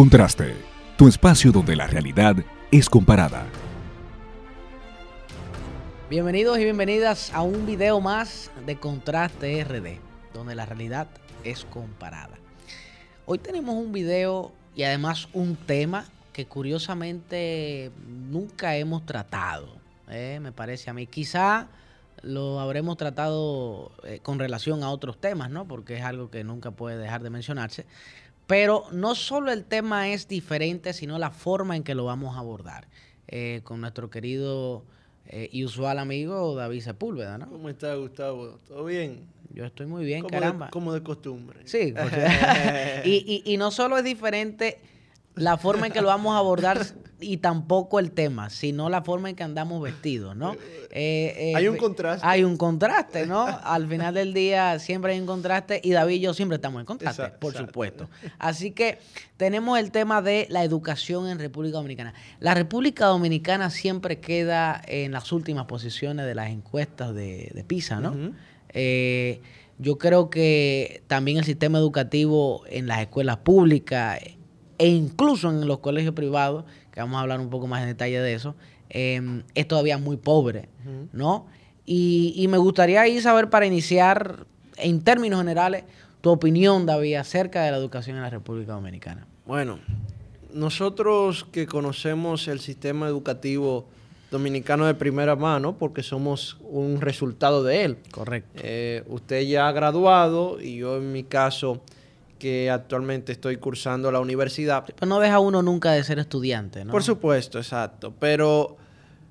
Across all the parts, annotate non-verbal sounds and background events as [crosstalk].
Contraste, tu espacio donde la realidad es comparada. Bienvenidos y bienvenidas a un video más de Contraste RD, donde la realidad es comparada. Hoy tenemos un video y además un tema que curiosamente nunca hemos tratado, eh, me parece a mí. Quizá lo habremos tratado eh, con relación a otros temas, ¿no? Porque es algo que nunca puede dejar de mencionarse. Pero no solo el tema es diferente, sino la forma en que lo vamos a abordar. Eh, con nuestro querido y usual amigo David Sepúlveda, ¿no? ¿Cómo está Gustavo? ¿Todo bien? Yo estoy muy bien, como caramba. De, como de costumbre. Sí. [laughs] y, y, y no solo es diferente la forma en que lo vamos a abordar y tampoco el tema, sino la forma en que andamos vestidos, ¿no? [laughs] Eh, eh, hay un contraste. Hay un contraste, ¿no? [laughs] Al final del día siempre hay un contraste y David y yo siempre estamos en contraste, por supuesto. Así que tenemos el tema de la educación en República Dominicana. La República Dominicana siempre queda en las últimas posiciones de las encuestas de, PISA, ¿no? Eh, yo creo que también el sistema educativo en las escuelas públicas e incluso en los colegios privados, vamos a hablar un poco más en detalle de eso, em, es todavía muy pobre, ¿no? Y, me gustaría ahí saber para iniciar, en términos generales, tu opinión, David, acerca de la educación en la República Dominicana. Bueno, nosotros que conocemos el sistema educativo dominicano de primera mano, porque somos un resultado de él. Correcto. Eh, usted ya ha graduado y yo en mi caso que actualmente estoy cursando la universidad. Pero no deja uno nunca de ser estudiante, ¿no? Por supuesto, exacto. Pero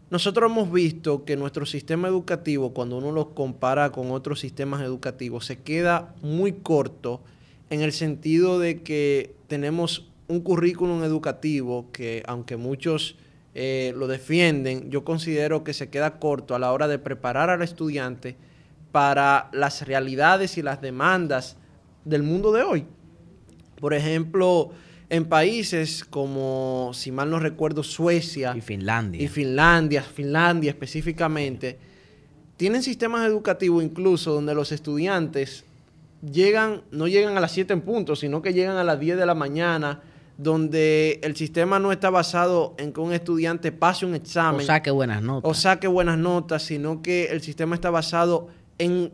nosotros hemos visto que nuestro sistema educativo, cuando uno lo compara con otros sistemas educativos, se queda muy corto en el sentido de que tenemos un currículum educativo que, aunque muchos eh, lo defienden, yo considero que se queda corto a la hora de preparar al estudiante para las realidades y las demandas del mundo de hoy. Por ejemplo, en países como, si mal no recuerdo, Suecia. Y Finlandia. Y Finlandia, Finlandia específicamente, tienen sistemas educativos incluso donde los estudiantes llegan, no llegan a las 7 en punto, sino que llegan a las 10 de la mañana, donde el sistema no está basado en que un estudiante pase un examen. O saque buenas notas. O saque buenas notas, sino que el sistema está basado en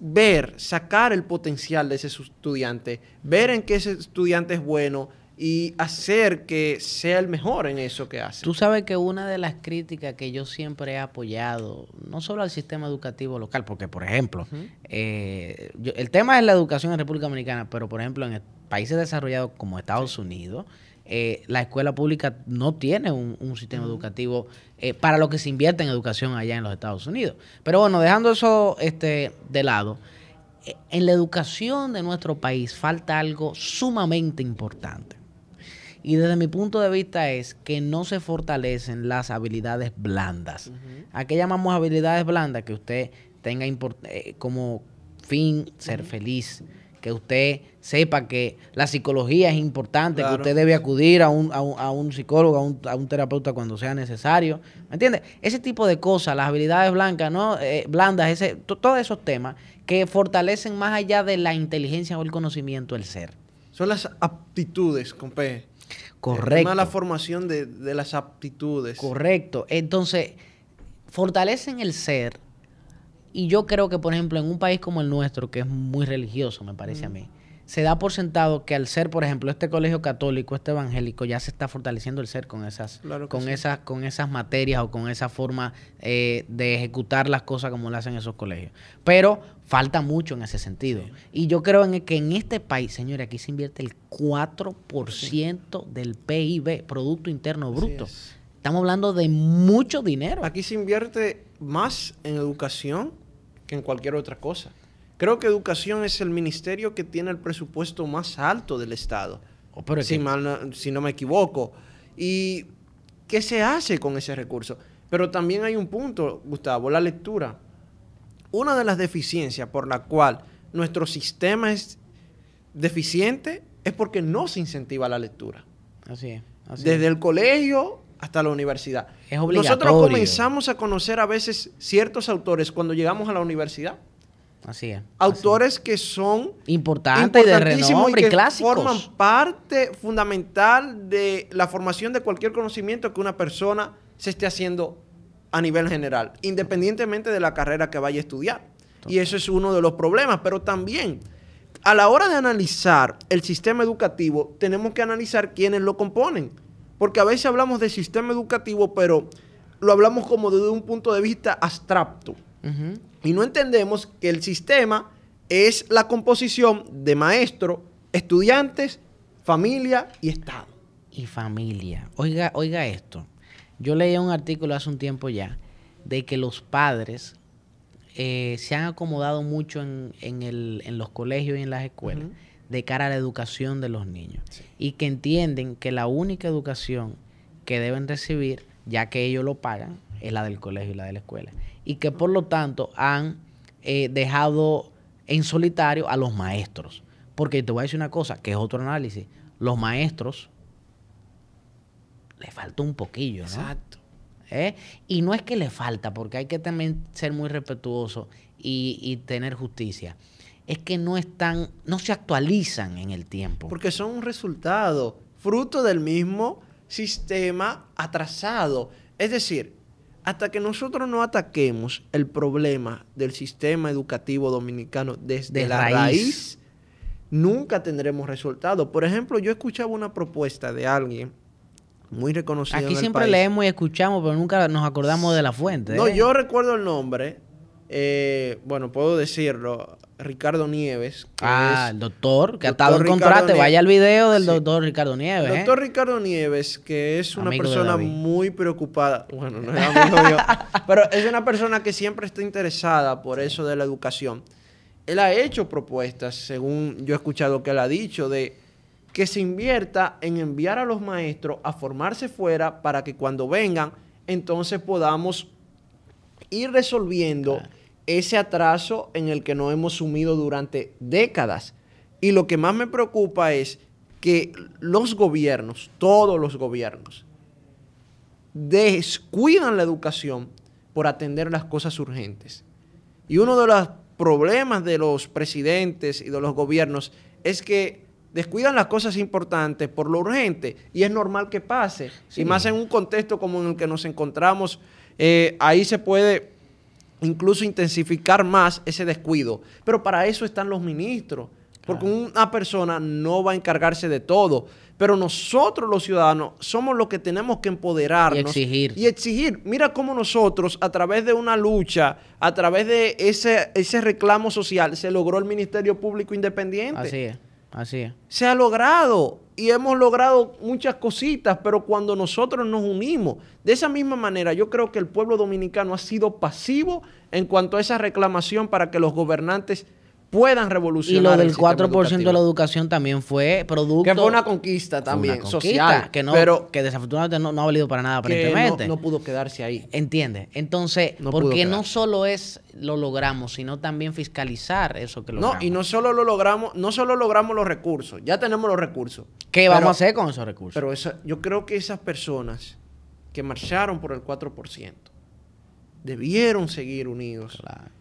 ver, sacar el potencial de ese estudiante, ver en qué ese estudiante es bueno y hacer que sea el mejor en eso que hace. Tú sabes que una de las críticas que yo siempre he apoyado, no solo al sistema educativo local, porque por ejemplo, eh, el tema es la educación en República Dominicana, pero por ejemplo en países desarrollados como Estados Unidos, eh, la escuela pública no tiene un, sistema educativo eh, para lo que se invierte en educación allá en los Estados Unidos. Pero bueno, dejando eso este, de lado, eh, en la educación de nuestro país falta algo sumamente importante. Y desde mi punto de vista es que no se fortalecen las habilidades blandas. ¿A qué llamamos habilidades blandas? Que usted tenga como fin ser feliz, que usted sepa que la psicología es importante, que usted debe acudir a un, a un, psicólogo, a un, terapeuta cuando sea necesario. ¿Me entiende? Ese tipo de cosas, las habilidades blancas, ¿no? Eh, blandas, ese, todos esos temas que fortalecen más allá de la inteligencia o el conocimiento el ser. Son las aptitudes, compe. Correcto. Es la formación de, de las aptitudes. Correcto. Entonces, fortalecen el ser y yo creo que, por ejemplo, en un país como el nuestro, que es muy religioso, me parece a mí, se da por sentado que al ser, por ejemplo, este colegio católico, este evangélico, ya se está fortaleciendo el ser con esas, con esas, con esas materias o con esa forma eh, de ejecutar las cosas como lo hacen esos colegios. Pero falta mucho en ese sentido. Y yo creo en que en este país, señores, aquí se invierte el 4% del PIB, Producto Interno Bruto. Estamos hablando de mucho dinero. Aquí se invierte más en educación que en cualquier otra cosa. Creo que educación es el ministerio que tiene el presupuesto más alto del Estado, oh, si, si no me equivoco. ¿Y qué se hace con ese recurso? Pero también hay un punto, Gustavo, la lectura. Una de las deficiencias por la cual nuestro sistema es deficiente es porque no se incentiva la lectura. Así es. Desde el colegio hasta la universidad. Es obligatorio. Nosotros comenzamos a conocer a veces ciertos autores cuando llegamos a la universidad. Así es. Autores que son importantes de renombre y, que clásicos. forman parte fundamental de la formación de cualquier conocimiento que una persona se esté haciendo a nivel general, independientemente de la carrera que vaya a estudiar. Y eso es uno de los problemas, pero también a la hora de analizar el sistema educativo, tenemos que analizar quiénes lo componen. Porque a veces hablamos de sistema educativo, pero lo hablamos como desde un punto de vista abstracto. Y no entendemos que el sistema es la composición de maestros, estudiantes, familia y Estado. Y familia. Oiga, oiga esto. Yo leí un artículo hace un tiempo ya de que los padres eh, se han acomodado mucho en, en, los colegios y en las escuelas de cara a la educación de los niños. Y que entienden que la única educación que deben recibir, ya que ellos lo pagan, es la del colegio y la de la escuela. Y que por lo tanto han eh, dejado en solitario a los maestros. Porque te voy a decir una cosa, que es otro análisis. Los maestros le falta un poquillo, ¿no? Exacto. ¿Eh? Y no es que le falta, porque hay que también ser muy respetuoso y, tener justicia. Es que no están, no se actualizan en el tiempo. Porque son un resultado, fruto del mismo sistema atrasado. Es decir, hasta que nosotros no ataquemos el problema del sistema educativo dominicano desde la raíz, nunca tendremos resultados. Por ejemplo, yo escuchaba una propuesta de alguien muy reconocido. Aquí siempre leemos y escuchamos, pero nunca nos acordamos de la fuente. No, ¿eh? yo recuerdo el nombre. Eh, bueno, puedo decirlo. Ricardo Nieves. ah, el doctor, que ha estado en contrato. Vaya al video del doctor Ricardo Nieves. ¿eh? Doctor Ricardo Nieves, que es una persona muy preocupada. Bueno, no es amigo yo. [laughs] Pero es una persona que siempre está interesada por eso de la educación. Él ha hecho propuestas, según yo he escuchado que él ha dicho, de que se invierta en enviar a los maestros a formarse fuera para que cuando vengan, entonces podamos ir resolviendo ese atraso en el que nos hemos sumido durante décadas. Y lo que más me preocupa es que los gobiernos, todos los gobiernos, descuidan la educación por atender las cosas urgentes. Y uno de los problemas de los presidentes y de los gobiernos es que descuidan las cosas importantes por lo urgente y es normal que pase. Y más en un contexto como en el que nos encontramos, eh, ahí se puede incluso intensificar más ese descuido. Pero para eso están los ministros, porque una persona no va a encargarse de todo. Pero nosotros los ciudadanos somos los que tenemos que empoderarnos. Y exigir. Y exigir. Mira cómo nosotros, a través de una lucha, a través de ese, ese reclamo social, se logró el Ministerio Público Independiente. Así es. Así es. Se ha logrado y hemos logrado muchas cositas, pero cuando nosotros nos unimos, de esa misma manera, yo creo que el pueblo dominicano ha sido pasivo en cuanto a esa reclamación para que los gobernantes puedan revolucionar. Y lo del 4% de la educación también fue producto. Que fue una conquista también, social. Que, no, pero que desafortunadamente no, ha valido para nada, aparentemente. No, no, pudo quedarse ahí. Entiende. Entonces, porque no solo es lo logramos, sino también fiscalizar eso que logramos. No, y no solo lo logramos, no solo logramos los recursos, ya tenemos los recursos. ¿Qué vamos a hacer con esos recursos? Pero yo creo que esas personas que marcharon por el 4% debieron seguir unidos. Claro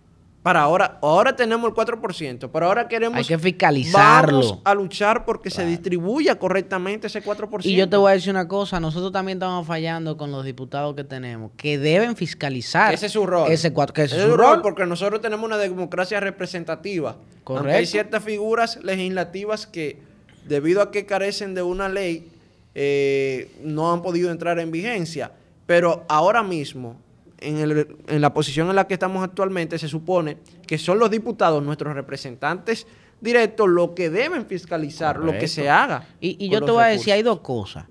para ahora, ahora tenemos el 4%, pero ahora queremos... Hay que fiscalizarlo. Vamos a luchar porque se distribuya correctamente ese 4%. Y yo te voy a decir una cosa, nosotros también estamos fallando con los diputados que tenemos, que deben fiscalizar. Ese es su rol. Ese, que ese, es su rol, porque nosotros tenemos una democracia representativa. Correcto. hay ciertas figuras legislativas que, debido a que carecen de una ley, eh, no han podido entrar en vigencia. Pero ahora mismo en, la posición en la que estamos actualmente, se supone que son los diputados, nuestros representantes directos, los que deben fiscalizar lo que se haga. Y, yo te voy a decir, hay dos cosas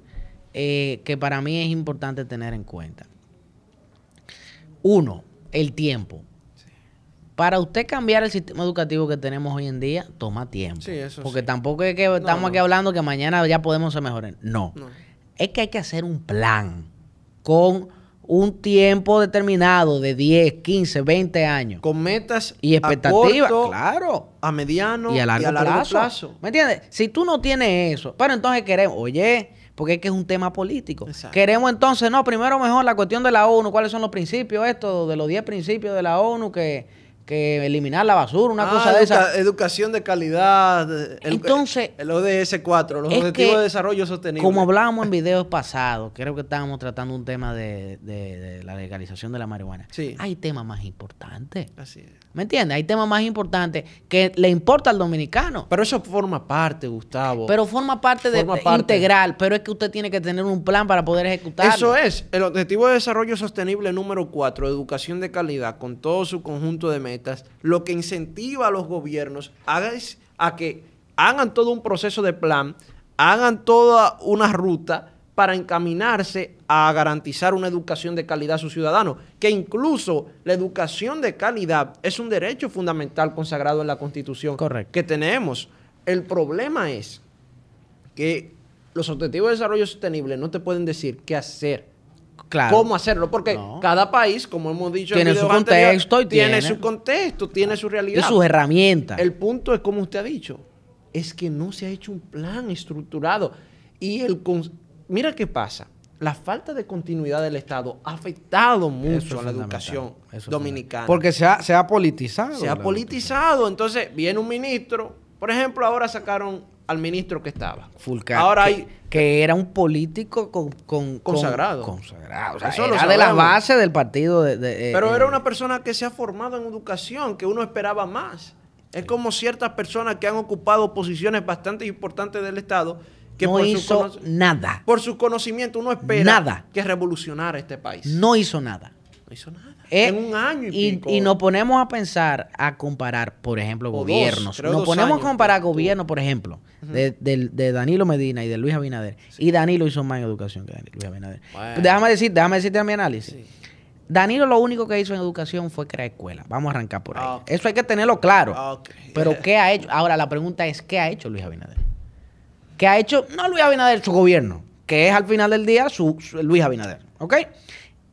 eh, que para mí es importante tener en cuenta. Uno, el tiempo. Para usted cambiar el sistema educativo que tenemos hoy en día, toma tiempo. Porque tampoco es que estamos aquí hablando que mañana ya podemos ser mejores. no. Es que hay que hacer un plan con un tiempo determinado de 10, 15, 20 años. Con metas y expectativas, claro. A mediano y a largo, plazo. ¿Me entiendes? Si tú no tienes eso, pero entonces queremos, oye, porque es que es un tema político. Queremos entonces, no, primero mejor la cuestión de la ONU, cuáles son los principios, esto, de los 10 principios de la ONU que, que eliminar la basura, una Ah, cosa de educa- esa. Educación de calidad. el- Entonces, El ODS 4, los Objetivos de Desarrollo Sostenible. Como hablábamos en videos pasados, creo que estábamos tratando un tema de, de- de la legalización de la marihuana. Sí. Hay temas más importantes. Así es. ¿Me entiendes? Hay temas más importantes que le importa al dominicano. Pero eso forma parte, Gustavo. Pero forma parte de, Forma de- parte. integral, pero es que usted tiene que tener un plan para poder ejecutarlo. Eso es, el Objetivo de Desarrollo Sostenible número 4, educación de calidad, con todo su conjunto de lo que incentiva a los gobiernos a, es- a que hagan todo un proceso de plan, hagan toda una ruta para encaminarse a garantizar una educación de calidad a sus ciudadanos, que incluso la educación de calidad es un derecho fundamental consagrado en la Constitución Correcto. que tenemos. El problema es que los Objetivos de Desarrollo Sostenible no te pueden decir qué hacer Claro. cómo hacerlo, porque No. cada país, como hemos dicho Tiene en su contexto y tiene, tiene- su contexto, tiene su Y realidad. sus herramientas. El punto es como usted ha dicho, es que no se ha hecho un plan estructurado y el mira qué pasa. La falta de continuidad del Estado ha afectado mucho a la educación Eso dominicana. Porque se ha, se ha politizado. se ha politizado, entonces viene un ministro, por ejemplo, ahora sacaron al ministro que estaba. Fulcar, Ahora que, hay que era un político con, con- con- Consagrado. consagrado. O sea, Eso lo era de la base del partido. De, de- eh, Pero eh, era una persona que se ha formado en educación, que uno esperaba más. Es como ciertas personas que han ocupado posiciones bastante importantes del Estado, que no por, hizo nada. por su conocimiento uno espera Nada. que revolucionara este país. No hizo nada. No hizo nada. Eh, en un año y, y, pico. y nos ponemos a pensar, a comparar, por ejemplo, O dos, gobiernos. creo nos dos ponemos años a comparar que tuvo. gobiernos, por ejemplo, de, Danilo Medina y de Luis Abinader. Y Danilo hizo más en educación que Luis Abinader. Bueno. Déjame, decir, déjame decirte mi análisis. Sí. Danilo lo único que hizo en educación fue crear escuelas. Vamos a arrancar por ahí. Ah. Eso hay que tenerlo claro. Ah. Pero ¿qué ha hecho? Ahora la pregunta es, ¿qué ha hecho Luis Abinader? ¿Qué ha hecho? No Luis Abinader, su gobierno, que es al final del día su, su- Luis Abinader. ¿Ok?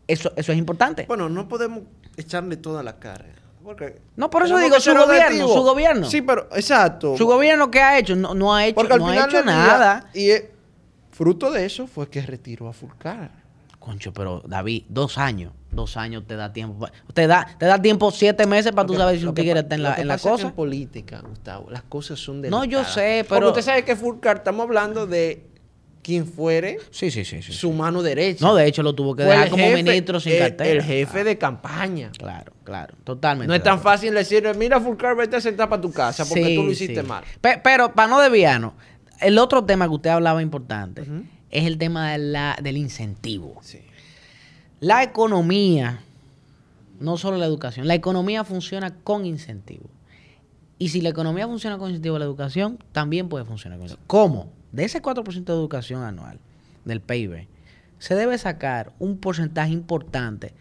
Eso, eso es importante. Bueno, no podemos echarle toda la cara. Porque No, por eso digo su gobierno, su gobierno. Sí, pero exacto. Su gobierno, ¿qué ha hecho? No, no ha hecho, Porque no ha hecho día- nada. y fruto de eso fue que retiró a Fulcar. Concho, pero David, dos años. Dos años te da tiempo. Te da, te da tiempo siete meses para tú saber si un tigre está en la, en la es que cosa. en política, Gustavo, las cosas son No, delicadas. yo sé, Porque pero- usted sabe que Fulcar, estamos hablando de quien fuere Sí, sí, sí. su mano derecha. No, de hecho lo tuvo que dejar como jefe- ministro sin el- cartera. El jefe de campaña. Claro, claro. Totalmente. No es tan fácil decirle, mira Fulcar, vete a sentar para tu casa porque tú lo hiciste mal. Pe- pero para no desviarnos, el otro tema que usted hablaba importante es el tema de la- del incentivo. Sí. La economía, no solo la educación, la economía funciona con incentivo. Y si la economía funciona con incentivo, la educación también puede funcionar con incentivo. ¿Cómo? De ese 4% de educación anual del PIB, se debe sacar un porcentaje importante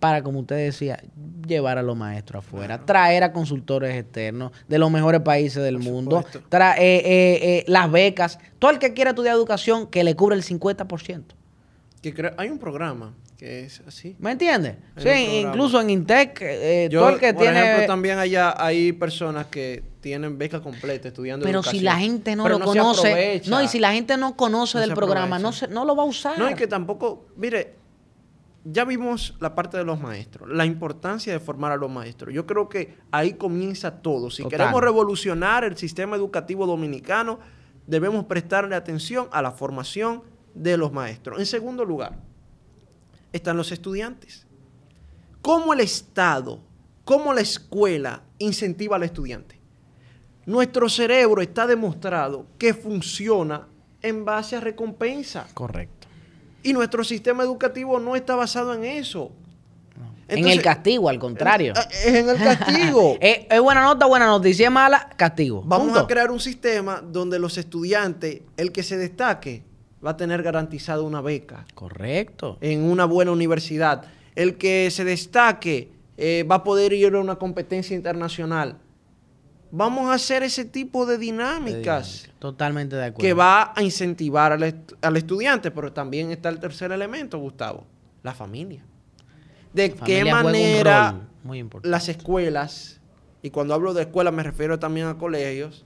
para, como usted decía, llevar a los maestros afuera, traer a consultores externos de los mejores países del Por mundo, supuesto. tra- eh, eh, eh, las becas, todo el que quiera estudiar educación que le cubre el 50%. Que hay un programa que es así. ¿Me entiendes? Sí, incluso en Intec, eh, Yo, todo el que por tiene... ejemplo, también allá hay personas que tienen beca completa estudiando pero si la gente no Pero lo conoce, no, y si la gente no conoce No del programa, no, se, no lo va a usar. No, y que tampoco, mire, ya vimos la parte de los maestros, la importancia de formar a los maestros. Yo creo que ahí comienza todo. Si Total. queremos revolucionar el sistema educativo dominicano, debemos prestarle atención a la formación de los maestros. En segundo lugar, están los estudiantes. ¿Cómo el Estado, cómo la escuela incentiva al estudiante? Nuestro cerebro está demostrado que funciona en base a recompensa. Correcto. Y nuestro sistema educativo no está basado en eso. en el castigo, al contrario. Es en el castigo. [laughs] es, es buena nota, buena noticia, es mala, castigo. Vamos Punto. a crear un sistema donde los estudiantes, el que se destaque, va a tener garantizado una beca Correcto. en una buena universidad. El que se destaque eh, va a poder ir a una competencia internacional. Vamos a hacer ese tipo de dinámicas. Totalmente de acuerdo. que va a incentivar al, est- al estudiante, pero también está el tercer elemento, Gustavo, la familia. De La qué familia manera muy las escuelas, y cuando hablo de escuelas me refiero también a colegios,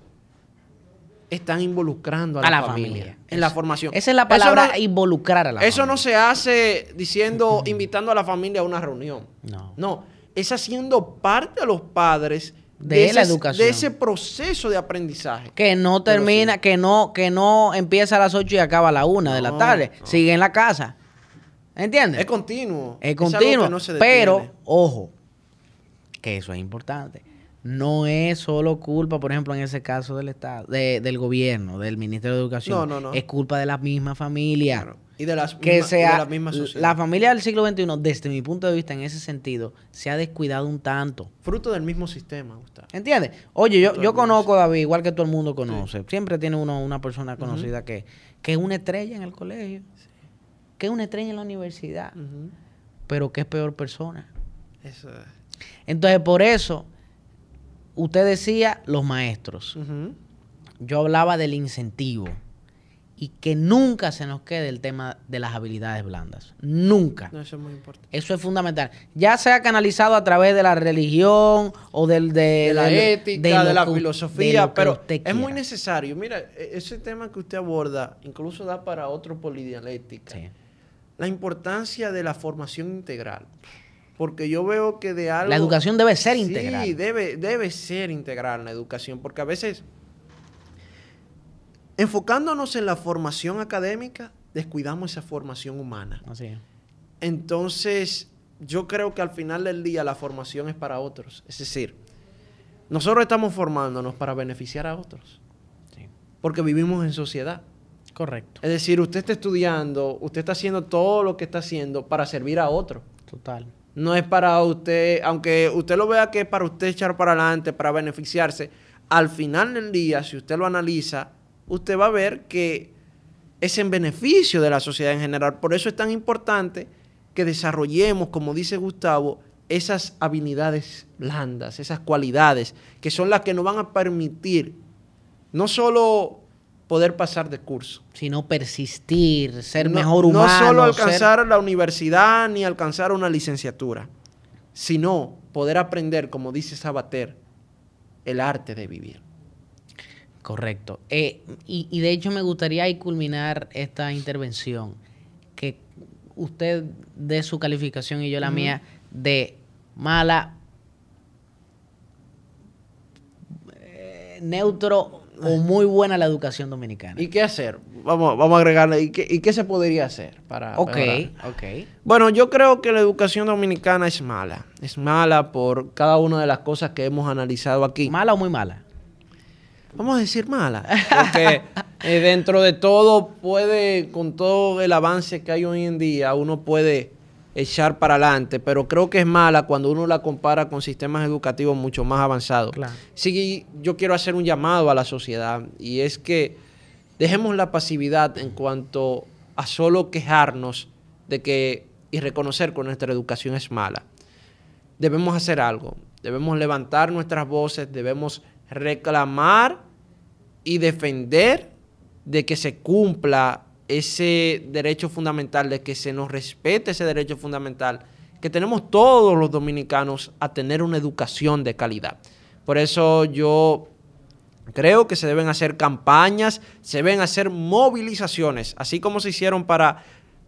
están involucrando a, a la, la familia, familia. en la formación. Esa es la palabra no- involucrar a la Eso familia. no se hace diciendo, [laughs] invitando a la familia a una reunión. No. No, es haciendo parte a los padres De la ese- educación. de ese proceso de aprendizaje. Que no termina, sí. que no, que no empieza a las 8 y acaba a la 1 de la No, tarde. no. Sigue en la casa. ¿Entiendes? Es continuo. Es continuo. no se pero, ojo, que eso es importante. No es solo culpa, por ejemplo, en ese caso del Estado, de- del gobierno, del Ministerio de Educación. No, no, no. Es culpa de la misma familia. Claro. Y de las Que misma- y sea de la misma sociedad. la familia del siglo XXI, desde mi punto de vista, en ese sentido, se ha descuidado un tanto. Fruto del mismo sistema, Gustavo. ¿Entiendes? Oye, yo, yo conozco a David, igual que todo el mundo conoce. Siempre tiene uno una persona conocida que, que es una estrella en el colegio, que es una estrella en la universidad, pero que es peor persona. Eso es. Entonces, por eso, usted decía los maestros. Yo hablaba del incentivo. Y que nunca se nos quede el tema de las habilidades blandas. Nunca. No, eso es muy importante. Eso es fundamental. Ya sea canalizado a través de la religión o del, de, de la ética, lo de, la que de filosofía, pero es muy necesario. Mira, e- ese tema que usted aborda incluso da para otro polidialéctica. Sí. La importancia de la formación integral. Porque yo veo que de algo... La educación debe ser Sí, integral. debe, debe ser integral la educación, porque a veces, enfocándonos en la formación académica, descuidamos esa formación humana. Así es. Entonces, yo creo que al final del día la formación es para otros. Es decir, nosotros estamos formándonos para beneficiar a otros, Sí. porque vivimos en sociedad. Correcto. Es decir, usted está estudiando, usted está haciendo todo lo que está haciendo para servir a otro. Total. No es para usted, aunque usted lo vea que es para usted echar para adelante, para beneficiarse, al final del día, si usted lo analiza, usted va a ver que es en beneficio de la sociedad en general. Por eso es tan importante que desarrollemos, como dice Gustavo, esas habilidades blandas, esas cualidades, que son las que nos van a permitir no solo poder pasar de curso, Sino persistir, ser no, mejor no humano. solo ser- alcanzar la universidad ni alcanzar una licenciatura, sino poder aprender, como dice Sabater, el arte de vivir. Correcto. Eh, y, y de hecho me gustaría ahí culminar esta intervención, que usted dé su calificación y yo la mía de mala, eh, neutro o muy buena la educación dominicana. ¿Y qué hacer? Vamos, vamos a agregarle, ¿y qué, y qué se podría hacer para ok, mejorar? ok. Bueno, yo creo que la educación dominicana es mala. Es mala por cada una de las cosas que hemos analizado aquí. ¿Mala o muy mala? Vamos a decir mala. Porque eh, dentro de todo puede, con todo el avance que hay hoy en día, uno puede echar para adelante, pero creo que es mala cuando uno la compara con sistemas educativos mucho más avanzados. Claro. Sí, yo quiero hacer un llamado a la sociedad y es que dejemos la pasividad en cuanto a solo quejarnos de que y reconocer que nuestra educación es mala. Debemos hacer algo, debemos levantar nuestras voces, debemos reclamar y defender de que se cumpla ese derecho fundamental, de que se nos respete ese derecho fundamental, que tenemos todos los dominicanos a tener una educación de calidad. Por eso yo creo que se deben hacer campañas, se deben hacer movilizaciones, así como se hicieron para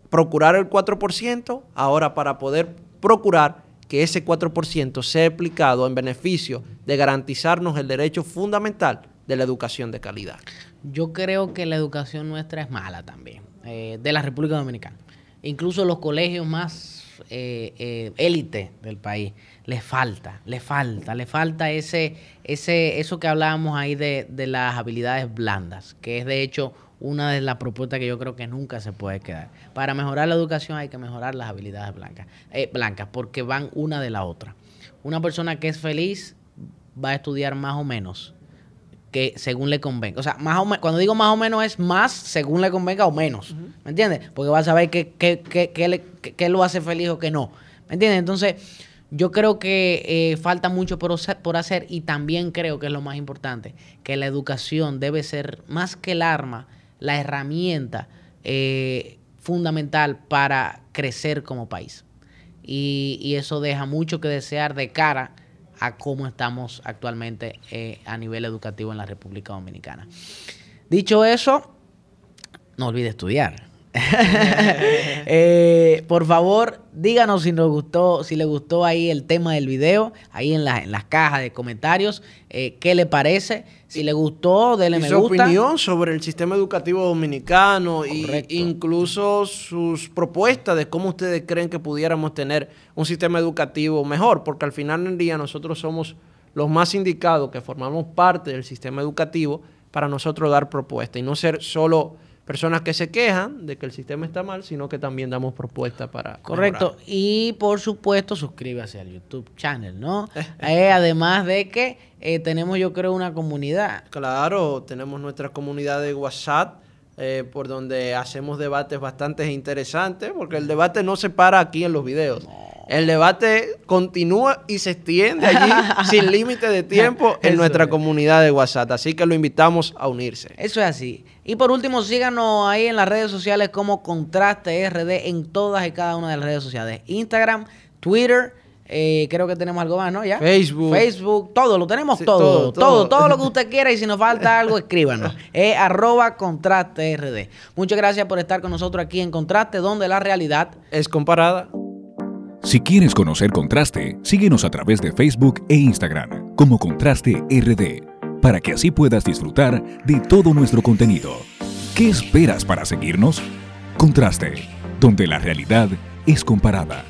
procurar el 4%, ahora para poder procurar que ese 4% sea aplicado en beneficio de garantizarnos el derecho fundamental de la educación de calidad. Yo creo que la educación nuestra es mala también, eh, de la República Dominicana. Incluso los colegios más eh, eh, élite del país, les falta, les falta, le falta ese, ese, eso que hablábamos ahí de, de las habilidades blandas, que es de hecho una de las propuestas que yo creo que nunca se puede quedar. Para mejorar la educación hay que mejorar las habilidades blancas, blancas porque van una de la otra. Una persona que es feliz va a estudiar más o menos que según le convenga. O sea, más o me- cuando digo más o menos es más según le convenga o menos. ¿Me entiendes? Porque va a saber qué, le- qué- qué lo hace feliz o qué no. ¿Me entiendes? Entonces, yo creo que eh, falta mucho por, hacer- por hacer y también creo que es lo más importante, que la educación debe ser más que el arma, la herramienta eh, fundamental para crecer como país. Y, y eso deja mucho que desear de cara a cómo estamos actualmente eh, a nivel educativo en la República Dominicana. Dicho eso, no olvide estudiar. [laughs] Eh, por favor, díganos si nos gustó, si le gustó ahí el tema del video, ahí en, la- en las cajas de comentarios, eh, qué le parece. Si le gustó, dele Y me su gusta. opinión sobre el sistema educativo dominicano e incluso sus propuestas de cómo ustedes creen que pudiéramos tener un sistema educativo mejor, porque al final del día nosotros somos los más indicados que formamos parte del sistema educativo para nosotros dar propuestas y no ser solo personas que se quejan de que el sistema está mal, sino que también damos propuestas para Correcto. mejorar. Y por supuesto, suscríbase al YouTube channel, ¿no? [laughs] Eh, además de que eh, tenemos, yo creo, una comunidad. Claro, tenemos nuestra comunidad de WhatsApp, eh, por donde hacemos debates bastante interesantes, porque el debate no se para aquí en los videos. El debate continúa y se extiende allí [laughs] sin límite de tiempo en Eso nuestra es. comunidad de WhatsApp. Así que lo invitamos a unirse. Eso es así. Y por último, síganos ahí en las redes sociales como Contraste RD en todas y cada una de las redes sociales. Instagram, Twitter, eh, creo que tenemos algo más, ¿no? ¿Ya? Facebook. Facebook, todo, lo tenemos Sí, todo, todo, todo, lo que usted quiera y si nos falta algo, [laughs] escríbanos. Es arroba Contraste RD. Muchas gracias por estar con nosotros aquí en Contraste, donde la realidad Es comparada. Si quieres conocer Contraste, síguenos a través de Facebook e Instagram como Contraste RD, para que así puedas disfrutar de todo nuestro contenido. ¿Qué esperas para seguirnos? Contraste, donde la realidad es comparada.